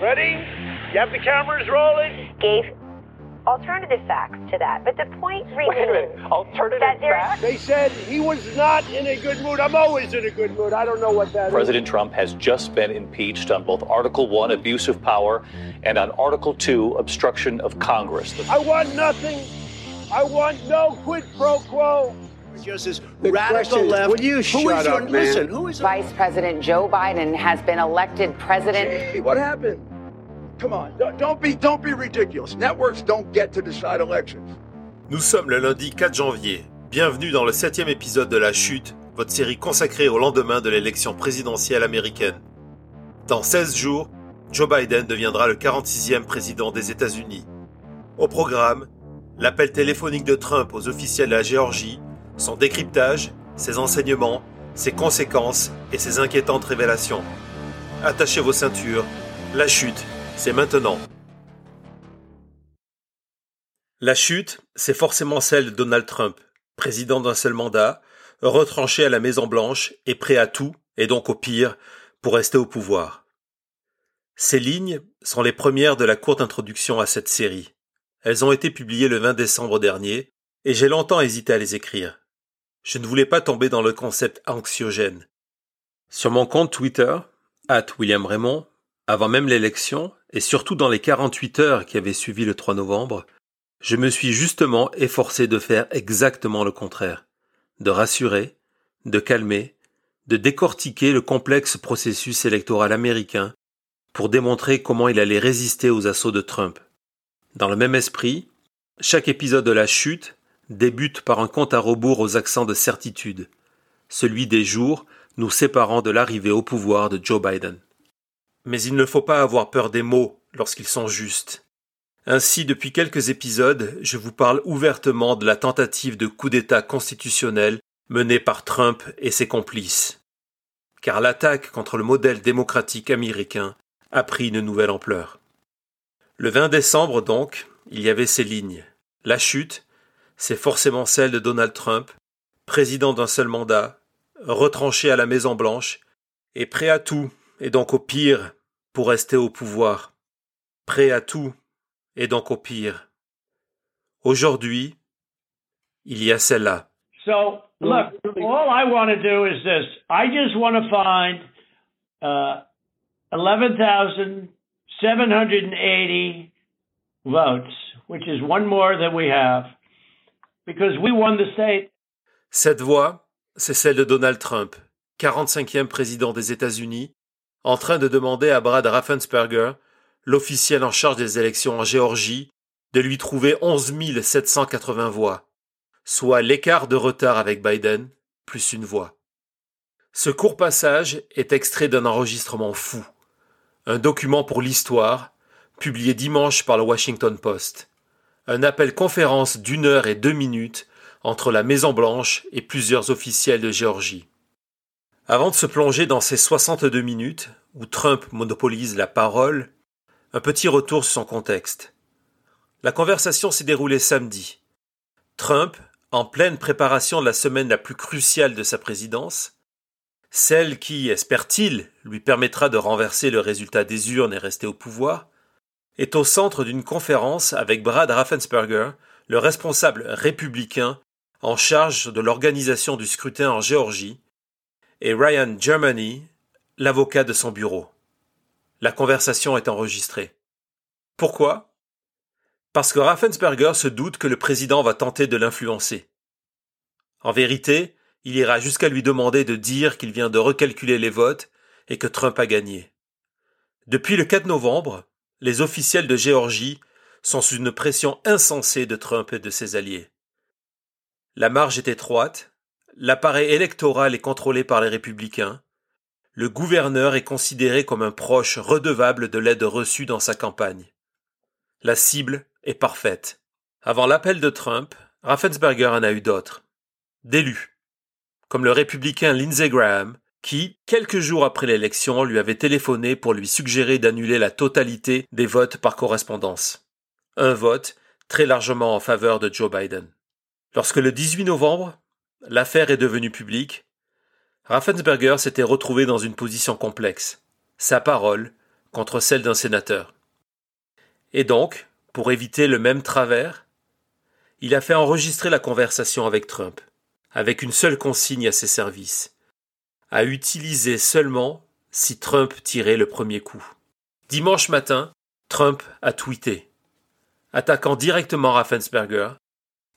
Ready? You have the cameras rolling? Gave alternative facts to that. But the point Wait a minute. remains Alternative that facts? They said he was not in a good mood. I'm always in a good mood. I don't know what that is. President Trump has just been impeached on both Article 1, abuse of power, and on Article 2, obstruction of Congress. I want nothing. I want no quid pro quo. Just this radical question is, left. will you Who shut is your- up, man? Listen, who is Vice President Joe Biden has been elected president. Hey, what happened? Come on, don't, don't be don't be ridiculous. Networks don't get to decide elections. Nous sommes le lundi 4 janvier. Bienvenue dans le septième épisode de La Chute, votre série consacrée au lendemain de l'élection présidentielle américaine. Dans 16 jours, Joe Biden deviendra le 46e président des États-Unis. Au programme, l'appel téléphonique de Trump aux officiels de la Géorgie, son décryptage, ses enseignements, ses conséquences et ses inquiétantes révélations. Attachez vos ceintures, la chute, c'est maintenant. La chute, c'est forcément celle de Donald Trump, président d'un seul mandat, retranché à la Maison Blanche et prêt à tout, et donc au pire, pour rester au pouvoir. Ces lignes sont les premières de la courte introduction à cette série. Elles ont été publiées le 20 décembre dernier, et j'ai longtemps hésité à les écrire. Je ne voulais pas tomber dans le concept anxiogène. Sur mon compte Twitter, at William Raymond, avant même l'élection, et surtout dans les 48 heures qui avaient suivi le 3 novembre, je me suis justement efforcé de faire exactement le contraire, de rassurer, de calmer, de décortiquer le complexe processus électoral américain pour démontrer comment il allait résister aux assauts de Trump. Dans le même esprit, chaque épisode de la chute débute par un compte à rebours aux accents de certitude, celui des jours nous séparant de l'arrivée au pouvoir de Joe Biden. Mais il ne faut pas avoir peur des mots lorsqu'ils sont justes. Ainsi, depuis quelques épisodes, je vous parle ouvertement de la tentative de coup d'État constitutionnel menée par Trump et ses complices. Car l'attaque contre le modèle démocratique américain a pris une nouvelle ampleur. Le 20 décembre, donc, il y avait ces lignes. La chute, c'est forcément celle de Donald Trump, président d'un seul mandat, retranché à la Maison Blanche, et prêt à tout, et donc au pire, pour rester au pouvoir. Prêt à tout, et donc au pire. Aujourd'hui, il y a celle-là. So, look, all I want to do is this. I just want to find uh, 11,780 votes, which is one more than we have, because we the state. Cette voix, c'est celle de Donald Trump, 45e président des États-Unis, en train de demander à Brad Raffensperger, l'officiel en charge des élections en Géorgie, de lui trouver 11 780 voix, soit l'écart de retard avec Biden, plus une voix. Ce court passage est extrait d'un enregistrement fou, un document pour l'histoire, publié dimanche par le Washington Post, un appel conférence d'une heure et deux minutes entre la Maison Blanche et plusieurs officiels de Géorgie. Avant de se plonger dans ces 62 minutes, où Trump monopolise la parole, un petit retour sur son contexte. La conversation s'est déroulée samedi. Trump, en pleine préparation de la semaine la plus cruciale de sa présidence, celle qui, espère-t-il, lui permettra de renverser le résultat des urnes et rester au pouvoir, est au centre d'une conférence avec Brad Raffensperger, le responsable républicain en charge de l'organisation du scrutin en Géorgie, et Ryan Germany, l'avocat de son bureau. La conversation est enregistrée. Pourquoi? Parce que Raffensperger se doute que le président va tenter de l'influencer. En vérité, il ira jusqu'à lui demander de dire qu'il vient de recalculer les votes et que Trump a gagné. Depuis le 4 novembre, les officiels de Géorgie sont sous une pression insensée de Trump et de ses alliés. La marge est étroite, l'appareil électoral est contrôlé par les républicains, le gouverneur est considéré comme un proche redevable de l'aide reçue dans sa campagne. La cible est parfaite. Avant l'appel de Trump, Raffensperger en a eu d'autres. D'élus. Comme le républicain Lindsey Graham, qui, quelques jours après l'élection, lui avait téléphoné pour lui suggérer d'annuler la totalité des votes par correspondance. Un vote très largement en faveur de Joe Biden. Lorsque le 18 novembre, l'affaire est devenue publique, Raffensperger s'était retrouvé dans une position complexe. Sa parole, contre celle d'un sénateur. Et donc, pour éviter le même travers, il a fait enregistrer la conversation avec Trump, avec une seule consigne à ses services, à utiliser seulement si Trump tirait le premier coup. Dimanche matin, Trump a tweeté, attaquant directement Raffensperger,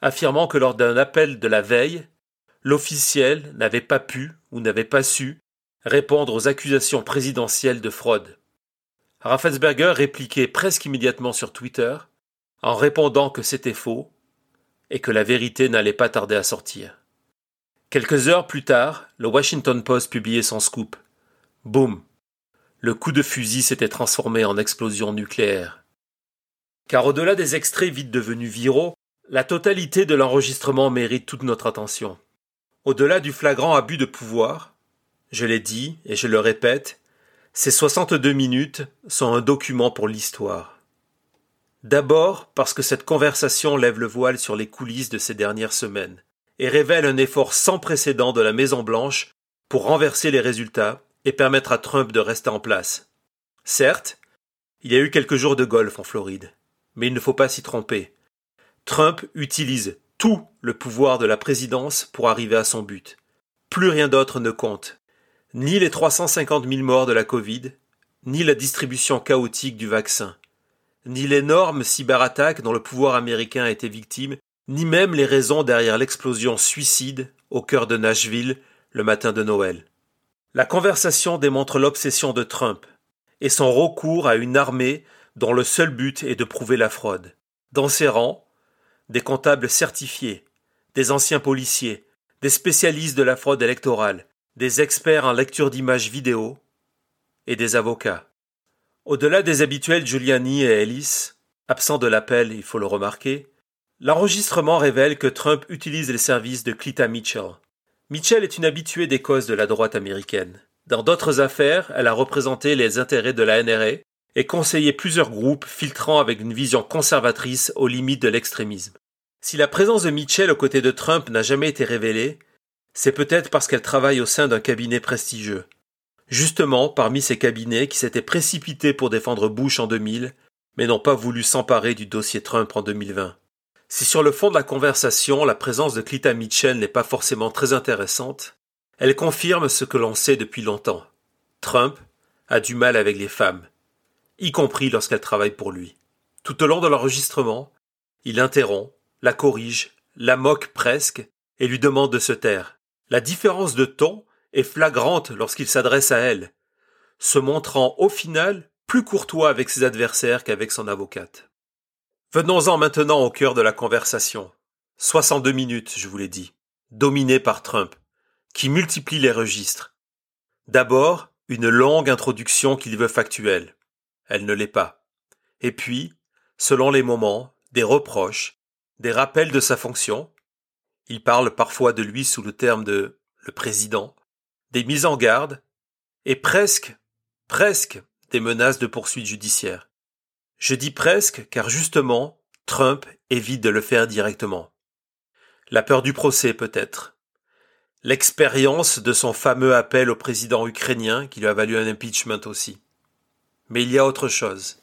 affirmant que lors d'un appel de la veille, l'officiel n'avait pas pu ou n'avait pas su répondre aux accusations présidentielles de fraude. Raffensperger répliquait presque immédiatement sur Twitter en répondant que c'était faux et que la vérité n'allait pas tarder à sortir. Quelques heures plus tard, le Washington Post publiait son scoop. Boum. Le coup de fusil s'était transformé en explosion nucléaire. Car au-delà des extraits vite devenus viraux, la totalité de l'enregistrement mérite toute notre attention. Au-delà du flagrant abus de pouvoir, je l'ai dit et je le répète, ces 62 minutes sont un document pour l'histoire. D'abord parce que cette conversation lève le voile sur les coulisses de ces dernières semaines et révèle un effort sans précédent de la Maison Blanche pour renverser les résultats et permettre à Trump de rester en place. Certes, il y a eu quelques jours de golf en Floride, mais il ne faut pas s'y tromper. Trump utilise tout le pouvoir de la présidence pour arriver à son but. Plus rien d'autre ne compte. Ni les 350 000 morts de la Covid, ni la distribution chaotique du vaccin, ni l'énorme cyberattaque dont le pouvoir américain a été victime, ni même les raisons derrière l'explosion suicide au cœur de Nashville le matin de Noël. La conversation démontre l'obsession de Trump et son recours à une armée dont le seul but est de prouver la fraude. Dans ses rangs, des comptables certifiés, des anciens policiers, des spécialistes de la fraude électorale, des experts en lecture d'images vidéo et des avocats. Au-delà des habituels Giuliani et Ellis, absents de l'appel, il faut le remarquer, l'enregistrement révèle que Trump utilise les services de Cleta Mitchell. Mitchell est une habituée des causes de la droite américaine. Dans d'autres affaires, elle a représenté les intérêts de la NRA et conseillé plusieurs groupes filtrant avec une vision conservatrice aux limites de l'extrémisme. Si la présence de Mitchell aux côtés de Trump n'a jamais été révélée, c'est peut-être parce qu'elle travaille au sein d'un cabinet prestigieux justement parmi ces cabinets qui s'étaient précipités pour défendre Bush en 2000, mais n'ont pas voulu s'emparer du dossier Trump en 2020. Si sur le fond de la conversation, la présence de Clita Mitchell n'est pas forcément très intéressante, elle confirme ce que l'on sait depuis longtemps. Trump a du mal avec les femmes, y compris lorsqu'elles travaillent pour lui. Tout au long de l'enregistrement, il interrompt, la corrige, la moque presque, et lui demande de se taire. La différence de ton est flagrante lorsqu'il s'adresse à elle, se montrant au final plus courtois avec ses adversaires qu'avec son avocate. Venons-en maintenant au cœur de la conversation. 62 minutes, je vous l'ai dit, dominées par Trump, qui multiplie les registres. D'abord, une longue introduction qu'il veut factuelle. Elle ne l'est pas. Et puis, selon les moments, des reproches, des rappels de sa fonction. Il parle parfois de lui sous le terme de le président, des mises en garde et presque, presque des menaces de poursuites judiciaires. Je dis presque car justement, Trump évite de le faire directement. La peur du procès peut-être. L'expérience de son fameux appel au président ukrainien qui lui a valu un impeachment aussi. Mais il y a autre chose.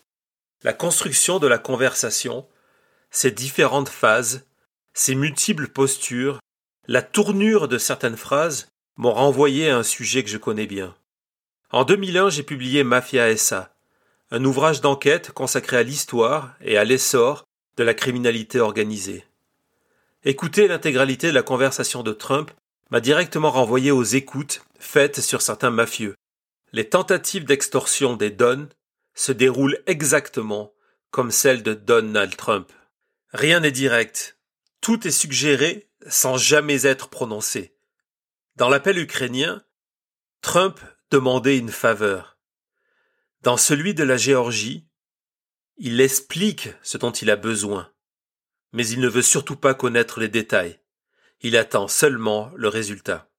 La construction de la conversation, ses différentes phases, ses multiples postures, la tournure de certaines phrases m'ont renvoyé à un sujet que je connais bien. En 2001, j'ai publié Mafia SA, un ouvrage d'enquête consacré à l'histoire et à l'essor de la criminalité organisée. Écouter l'intégralité de la conversation de Trump m'a directement renvoyé aux écoutes faites sur certains mafieux. Les tentatives d'extorsion des Don se déroulent exactement comme celles de Donald Trump. Rien n'est direct. Tout est suggéré sans jamais être prononcé. Dans l'appel ukrainien, Trump demandait une faveur. Dans celui de la Géorgie, il explique ce dont il a besoin, mais il ne veut surtout pas connaître les détails. Il attend seulement le résultat.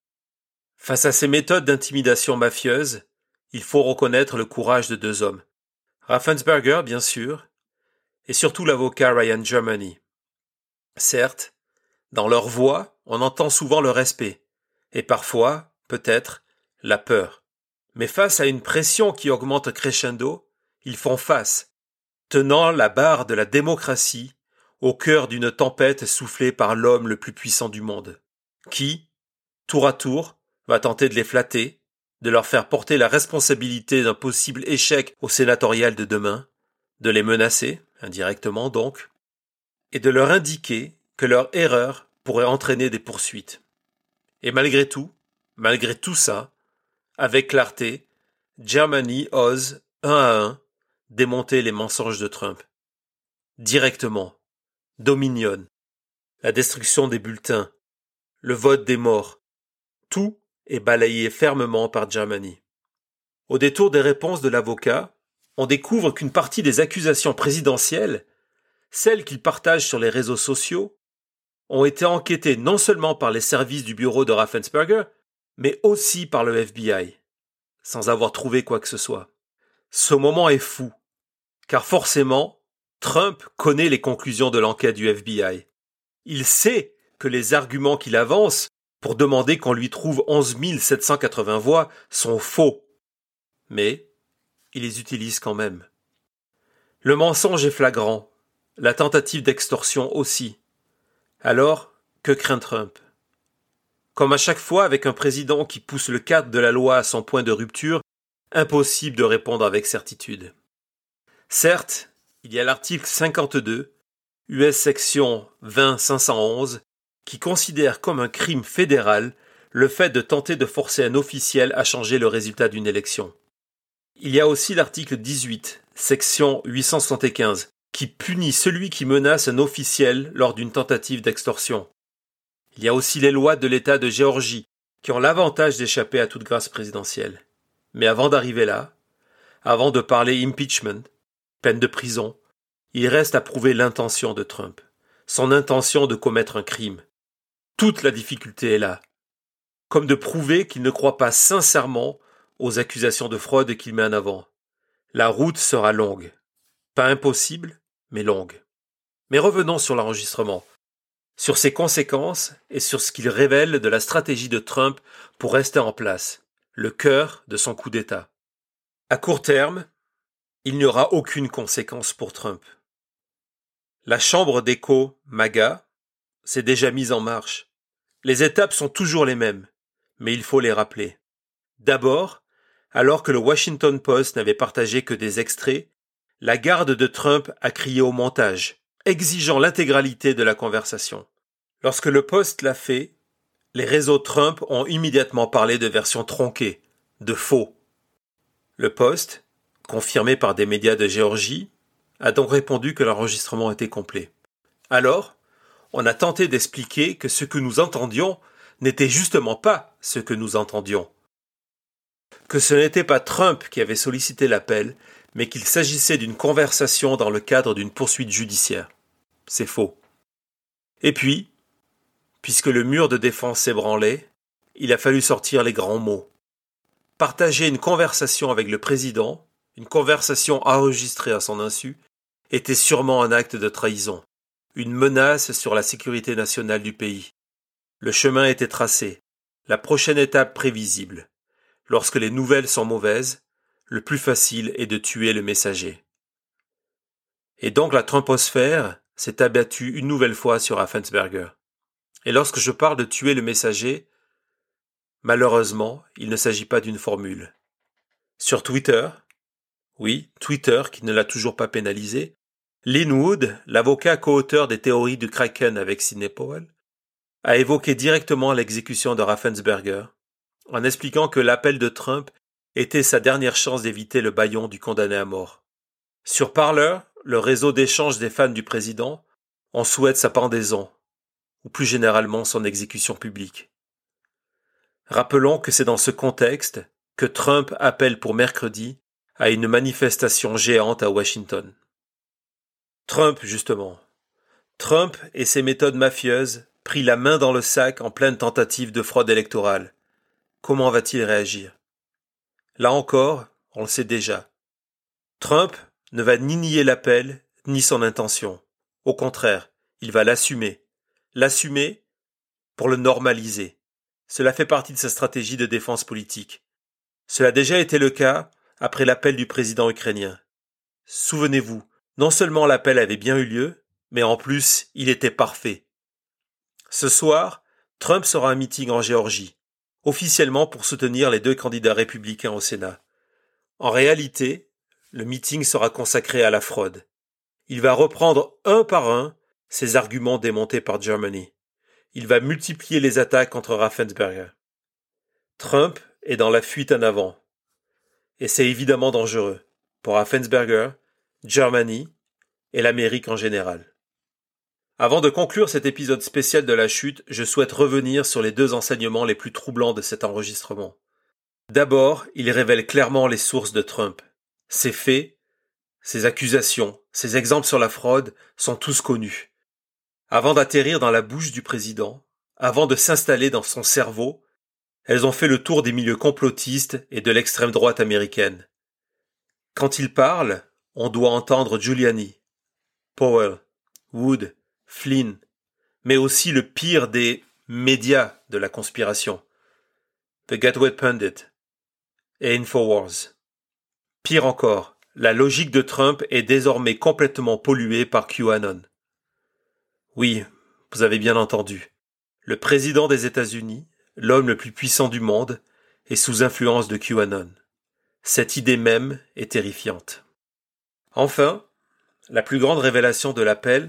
Face à ces méthodes d'intimidation mafieuse, il faut reconnaître le courage de deux hommes. Raffensperger, bien sûr, et surtout l'avocat Ryan Germany. Certes, dans leur voix, on entend souvent le respect, et parfois, peut-être, la peur. Mais face à une pression qui augmente crescendo, ils font face, tenant la barre de la démocratie au cœur d'une tempête soufflée par l'homme le plus puissant du monde, qui, tour à tour, va tenter de les flatter, de leur faire porter la responsabilité d'un possible échec au sénatorial de demain, de les menacer, indirectement donc, et de leur indiquer que leur erreur pourrait entraîner des poursuites. Et malgré tout, malgré tout ça, avec clarté, Germany ose, un à un, démonter les mensonges de Trump. Directement. Dominion. La destruction des bulletins. Le vote des morts. Tout est balayé fermement par Germany. Au détour des réponses de l'avocat, on découvre qu'une partie des accusations présidentielles, celles qu'il partage sur les réseaux sociaux, ont été enquêtées non seulement par les services du bureau de Raffensperger, mais aussi par le FBI, sans avoir trouvé quoi que ce soit. Ce moment est fou, car forcément, Trump connaît les conclusions de l'enquête du FBI. Il sait que les arguments qu'il avance pour demander qu'on lui trouve 11 780 voix sont faux. Mais il les utilise quand même. Le mensonge est flagrant, la tentative d'extorsion aussi. Alors, que craint Trump? Comme à chaque fois avec un président qui pousse le cadre de la loi à son point de rupture, impossible de répondre avec certitude. Certes, il y a l'article 52, US section 20511, qui considère comme un crime fédéral le fait de tenter de forcer un officiel à changer le résultat d'une élection. Il y a aussi l'article 18, section 875, qui punit celui qui menace un officiel lors d'une tentative d'extorsion. Il y a aussi les lois de l'État de Géorgie, qui ont l'avantage d'échapper à toute grâce présidentielle. Mais avant d'arriver là, avant de parler impeachment, peine de prison, il reste à prouver l'intention de Trump, son intention de commettre un crime, toute la difficulté est là. Comme de prouver qu'il ne croit pas sincèrement aux accusations de fraude qu'il met en avant. La route sera longue. Pas impossible, mais longue. Mais revenons sur l'enregistrement, sur ses conséquences et sur ce qu'il révèle de la stratégie de Trump pour rester en place, le cœur de son coup d'État. À court terme, il n'y aura aucune conséquence pour Trump. La chambre d'écho MAGA, c'est déjà mis en marche. Les étapes sont toujours les mêmes, mais il faut les rappeler. D'abord, alors que le Washington Post n'avait partagé que des extraits, la garde de Trump a crié au montage, exigeant l'intégralité de la conversation. Lorsque le Post l'a fait, les réseaux Trump ont immédiatement parlé de versions tronquées, de faux. Le Post, confirmé par des médias de Géorgie, a donc répondu que l'enregistrement était complet. Alors, on a tenté d'expliquer que ce que nous entendions n'était justement pas ce que nous entendions. Que ce n'était pas Trump qui avait sollicité l'appel, mais qu'il s'agissait d'une conversation dans le cadre d'une poursuite judiciaire. C'est faux. Et puis, puisque le mur de défense s'ébranlait, il a fallu sortir les grands mots. Partager une conversation avec le président, une conversation enregistrée à son insu, était sûrement un acte de trahison une menace sur la sécurité nationale du pays. Le chemin était tracé, la prochaine étape prévisible. Lorsque les nouvelles sont mauvaises, le plus facile est de tuer le messager. Et donc la Trumposphère s'est abattue une nouvelle fois sur Raffensberger. Et lorsque je parle de tuer le messager, malheureusement, il ne s'agit pas d'une formule. Sur Twitter, oui, Twitter qui ne l'a toujours pas pénalisé, Lynn Wood, l'avocat co-auteur des théories du Kraken avec Sidney Powell, a évoqué directement l'exécution de Raffensberger, en expliquant que l'appel de Trump était sa dernière chance d'éviter le baillon du condamné à mort. Sur Parler, le réseau d'échange des fans du président, on souhaite sa pendaison, ou plus généralement son exécution publique. Rappelons que c'est dans ce contexte que Trump appelle pour mercredi à une manifestation géante à Washington. Trump, justement. Trump et ses méthodes mafieuses prit la main dans le sac en pleine tentative de fraude électorale. Comment va-t-il réagir? Là encore, on le sait déjà. Trump ne va ni nier l'appel, ni son intention. Au contraire, il va l'assumer. L'assumer pour le normaliser. Cela fait partie de sa stratégie de défense politique. Cela a déjà été le cas après l'appel du président ukrainien. Souvenez-vous, non seulement l'appel avait bien eu lieu, mais en plus il était parfait. Ce soir, Trump sera un meeting en Géorgie, officiellement pour soutenir les deux candidats républicains au Sénat. En réalité, le meeting sera consacré à la fraude. Il va reprendre un par un ses arguments démontés par Germany. Il va multiplier les attaques contre Raffensperger. Trump est dans la fuite en avant. Et c'est évidemment dangereux pour Raffensperger, Germany et l'Amérique en général. Avant de conclure cet épisode spécial de la chute, je souhaite revenir sur les deux enseignements les plus troublants de cet enregistrement. D'abord, il révèle clairement les sources de Trump. Ses faits, ses accusations, ses exemples sur la fraude sont tous connus. Avant d'atterrir dans la bouche du président, avant de s'installer dans son cerveau, elles ont fait le tour des milieux complotistes et de l'extrême droite américaine. Quand il parle, on doit entendre Giuliani, Powell, Wood, Flynn, mais aussi le pire des médias de la conspiration, The Gateway Pundit et Infowars. Pire encore, la logique de Trump est désormais complètement polluée par QAnon. Oui, vous avez bien entendu. Le président des États-Unis, l'homme le plus puissant du monde, est sous influence de QAnon. Cette idée même est terrifiante. Enfin, la plus grande révélation de l'appel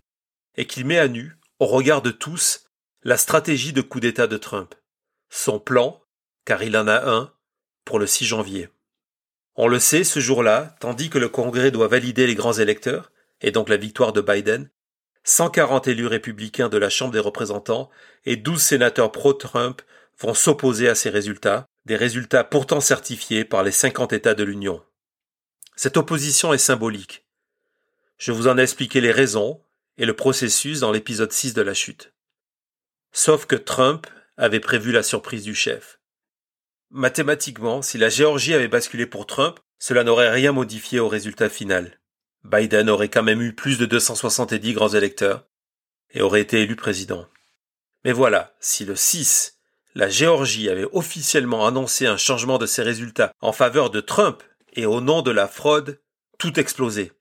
et qu'il met à nu, au regard de tous, la stratégie de coup d'État de Trump, son plan, car il en a un, pour le 6 janvier. On le sait ce jour-là, tandis que le Congrès doit valider les grands électeurs, et donc la victoire de Biden, 140 élus républicains de la Chambre des représentants et 12 sénateurs pro-Trump vont s'opposer à ces résultats, des résultats pourtant certifiés par les 50 États de l'Union. Cette opposition est symbolique. Je vous en ai expliqué les raisons et le processus dans l'épisode 6 de la chute. Sauf que Trump avait prévu la surprise du chef. Mathématiquement, si la Géorgie avait basculé pour Trump, cela n'aurait rien modifié au résultat final. Biden aurait quand même eu plus de 270 grands électeurs et aurait été élu président. Mais voilà, si le 6, la Géorgie avait officiellement annoncé un changement de ses résultats en faveur de Trump et au nom de la fraude, tout explosait.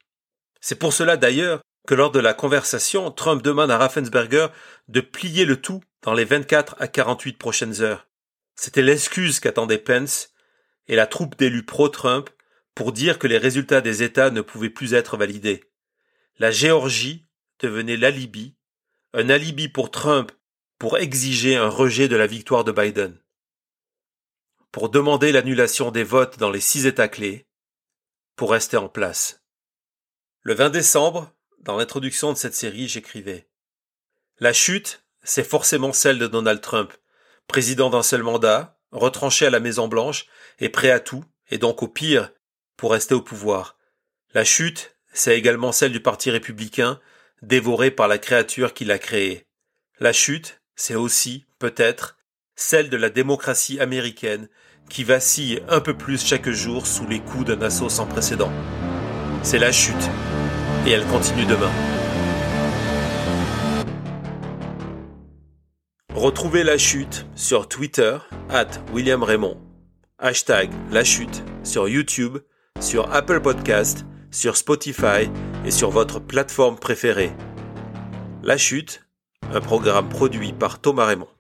C'est pour cela d'ailleurs que lors de la conversation, Trump demande à Raffensberger de plier le tout dans les 24 à 48 prochaines heures. C'était l'excuse qu'attendait Pence et la troupe d'élus pro-Trump pour dire que les résultats des États ne pouvaient plus être validés. La Géorgie devenait l'alibi, un alibi pour Trump pour exiger un rejet de la victoire de Biden, pour demander l'annulation des votes dans les six États clés, pour rester en place. Le 20 décembre, dans l'introduction de cette série, j'écrivais La chute, c'est forcément celle de Donald Trump, président d'un seul mandat, retranché à la Maison Blanche et prêt à tout, et donc au pire, pour rester au pouvoir. La chute, c'est également celle du Parti républicain, dévoré par la créature qui l'a créé. La chute, c'est aussi, peut-être, celle de la démocratie américaine, qui vacille un peu plus chaque jour sous les coups d'un assaut sans précédent. C'est la chute et elle continue demain. Retrouvez La Chute sur Twitter, at William Raymond. Hashtag La Chute sur YouTube, sur Apple Podcast, sur Spotify et sur votre plateforme préférée. La Chute, un programme produit par Thomas Raymond.